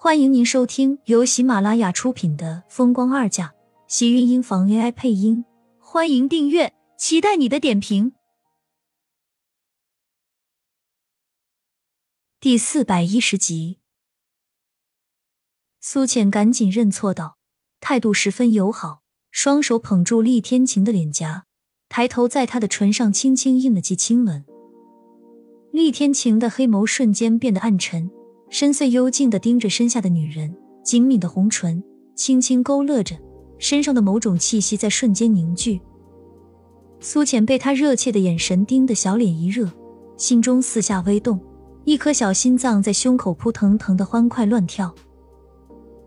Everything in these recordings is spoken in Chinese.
欢迎您收听由喜马拉雅出品的《风光二嫁》，喜运音房 AI 配音。欢迎订阅，期待你的点评。第四百一十集，苏浅赶紧认错道，态度十分友好，双手捧住厉天晴的脸颊，抬头在他的唇上轻轻印了记亲吻。厉天晴的黑眸瞬间变得暗沉。深邃幽静的盯着身下的女人，紧抿的红唇轻轻勾勒着，身上的某种气息在瞬间凝聚。苏浅被他热切的眼神盯得小脸一热，心中四下微动，一颗小心脏在胸口扑腾腾的欢快乱跳。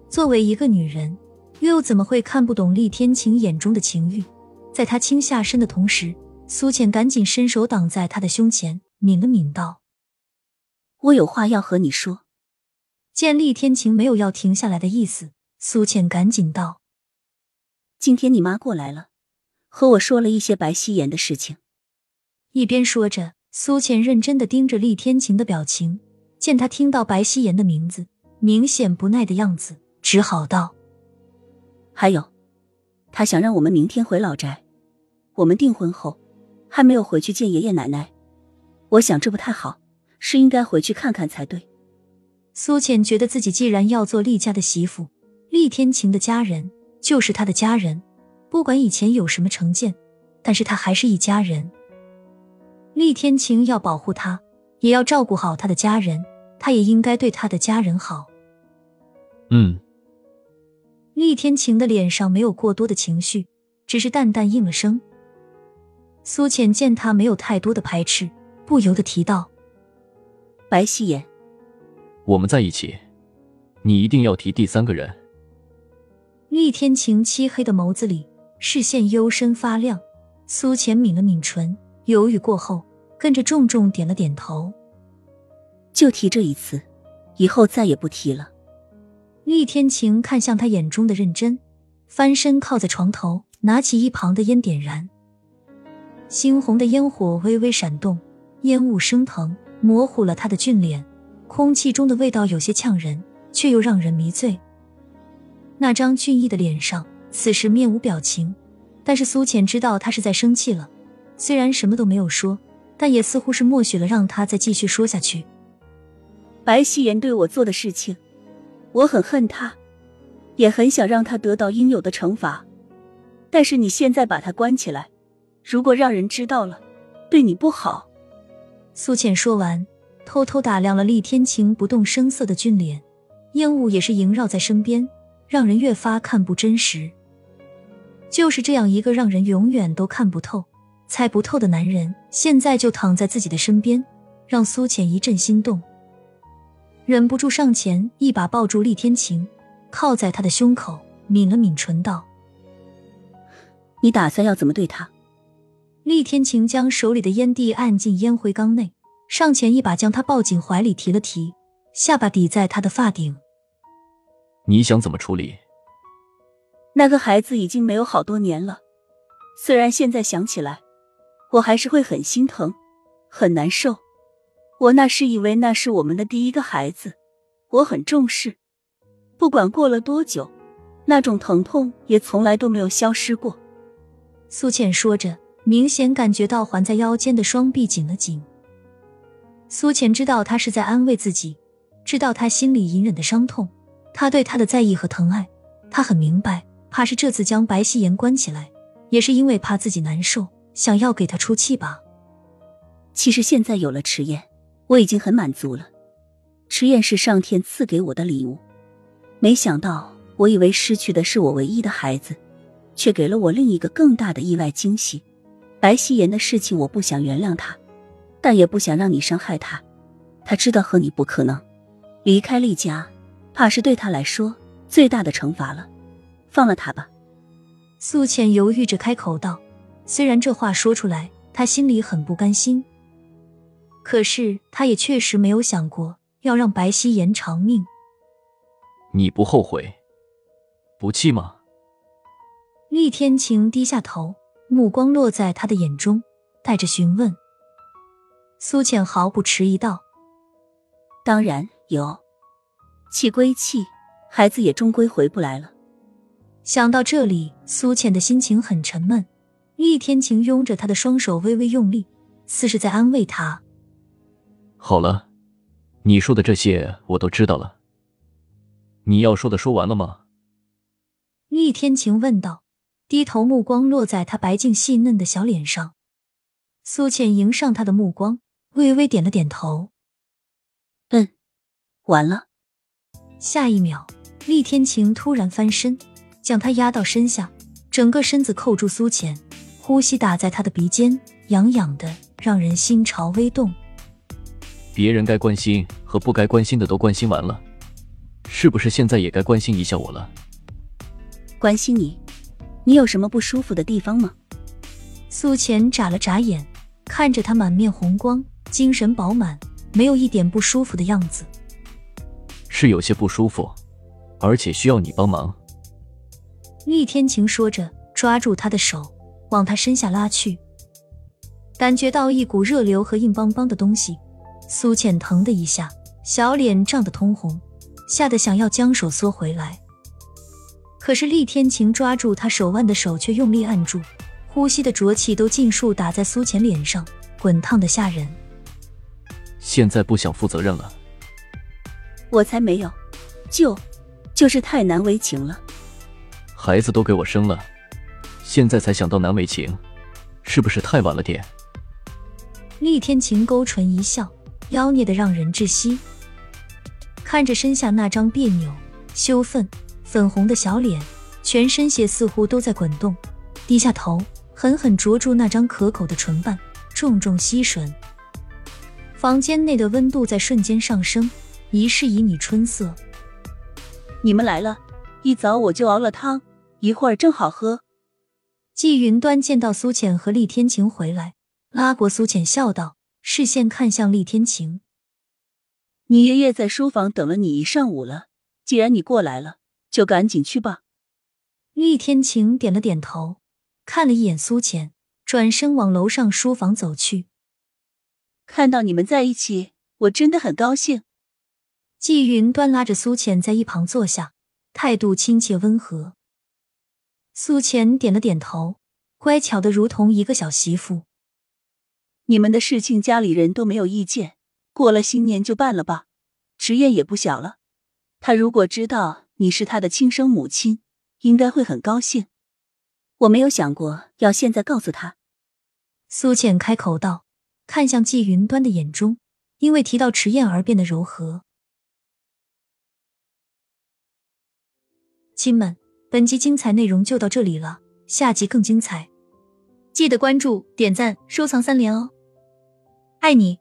作为一个女人，又怎么会看不懂厉天晴眼中的情欲？在他倾下身的同时，苏浅赶紧伸手挡在他的胸前，抿了抿道：“我有话要和你说。”见厉天晴没有要停下来的意思，苏浅赶紧道：“今天你妈过来了，和我说了一些白希言的事情。”一边说着，苏浅认真的盯着厉天晴的表情，见他听到白希言的名字，明显不耐的样子，只好道：“还有，他想让我们明天回老宅。我们订婚后还没有回去见爷爷奶奶，我想这不太好，是应该回去看看才对。”苏浅觉得自己既然要做厉家的媳妇，厉天晴的家人就是他的家人，不管以前有什么成见，但是他还是一家人。厉天晴要保护他，也要照顾好他的家人，他也应该对他的家人好。嗯。厉天晴的脸上没有过多的情绪，只是淡淡应了声。苏浅见他没有太多的排斥，不由得提到：“白希言。”我们在一起，你一定要提第三个人。厉天晴漆黑的眸子里视线幽深发亮，苏浅抿了抿唇，犹豫过后，跟着重重点了点头。就提这一次，以后再也不提了。厉天晴看向他眼中的认真，翻身靠在床头，拿起一旁的烟点燃。猩红的烟火微微闪动，烟雾升腾，模糊了他的俊脸。空气中的味道有些呛人，却又让人迷醉。那张俊逸的脸上，此时面无表情，但是苏浅知道他是在生气了。虽然什么都没有说，但也似乎是默许了让他再继续说下去。白希言对我做的事情，我很恨他，也很想让他得到应有的惩罚。但是你现在把他关起来，如果让人知道了，对你不好。苏浅说完。偷偷打量了厉天晴不动声色的俊脸，烟雾也是萦绕在身边，让人越发看不真实。就是这样一个让人永远都看不透、猜不透的男人，现在就躺在自己的身边，让苏浅一阵心动，忍不住上前一把抱住厉天晴，靠在他的胸口，抿了抿唇道：“你打算要怎么对他？”厉天晴将手里的烟蒂按进烟灰缸内。上前一把将他抱进怀里，提了提，下巴抵在他的发顶。你想怎么处理？那个孩子已经没有好多年了，虽然现在想起来，我还是会很心疼，很难受。我那时以为那是我们的第一个孩子，我很重视。不管过了多久，那种疼痛也从来都没有消失过。苏倩说着，明显感觉到环在腰间的双臂紧了紧。苏浅知道他是在安慰自己，知道他心里隐忍的伤痛，他对他的在意和疼爱，他很明白，怕是这次将白希言关起来，也是因为怕自己难受，想要给他出气吧。其实现在有了迟燕，我已经很满足了。迟燕是上天赐给我的礼物，没想到，我以为失去的是我唯一的孩子，却给了我另一个更大的意外惊喜。白希言的事情，我不想原谅他。但也不想让你伤害他，他知道和你不可能离开厉家，怕是对他来说最大的惩罚了。放了他吧。苏浅犹豫着开口道，虽然这话说出来，他心里很不甘心，可是他也确实没有想过要让白希言偿命。你不后悔，不气吗？厉天晴低下头，目光落在他的眼中，带着询问。苏浅毫不迟疑道：“当然有，气归气，孩子也终归回不来了。想到这里，苏浅的心情很沉闷。厉天晴拥着她的双手微微用力，似是在安慰她。好了，你说的这些我都知道了。你要说的说完了吗？厉天晴问道，低头目光落在他白净细嫩的小脸上。苏倩迎上他的目光，微微点了点头。嗯，完了。下一秒，厉天晴突然翻身，将他压到身下，整个身子扣住苏浅，呼吸打在他的鼻尖，痒痒的，让人心潮微动。别人该关心和不该关心的都关心完了，是不是现在也该关心一下我了？关心你？你有什么不舒服的地方吗？苏浅眨了眨眼，看着他满面红光，精神饱满，没有一点不舒服的样子。是有些不舒服，而且需要你帮忙。厉天晴说着，抓住他的手，往他身下拉去。感觉到一股热流和硬邦邦的东西，苏浅疼的一下，小脸涨得通红，吓得想要将手缩回来。可是厉天晴抓住他手腕的手却用力按住，呼吸的浊气都尽数打在苏浅脸上，滚烫的吓人。现在不想负责任了？我才没有，就就是太难为情了。孩子都给我生了，现在才想到难为情，是不是太晚了点？厉天晴勾唇一笑，妖孽的让人窒息。看着身下那张别扭、羞愤。粉红的小脸，全身血似乎都在滚动，低下头，狠狠啄住那张可口的唇瓣，重重吸吮。房间内的温度在瞬间上升，一世旖旎春色。你们来了，一早我就熬了汤，一会儿正好喝。季云端见到苏浅和厉天晴回来，拉过苏浅笑道，视线看向厉天晴：“你爷爷在书房等了你一上午了，既然你过来了。”就赶紧去吧。厉天晴点了点头，看了一眼苏浅，转身往楼上书房走去。看到你们在一起，我真的很高兴。季云端拉着苏浅在一旁坐下，态度亲切温和。苏浅点了点头，乖巧的如同一个小媳妇。你们的事情家里人都没有意见，过了新年就办了吧。迟燕也不小了，他如果知道。你是他的亲生母亲，应该会很高兴。我没有想过要现在告诉他。苏浅开口道，看向季云端的眼中，因为提到迟燕而变得柔和。亲们，本集精彩内容就到这里了，下集更精彩，记得关注、点赞、收藏三连哦！爱你。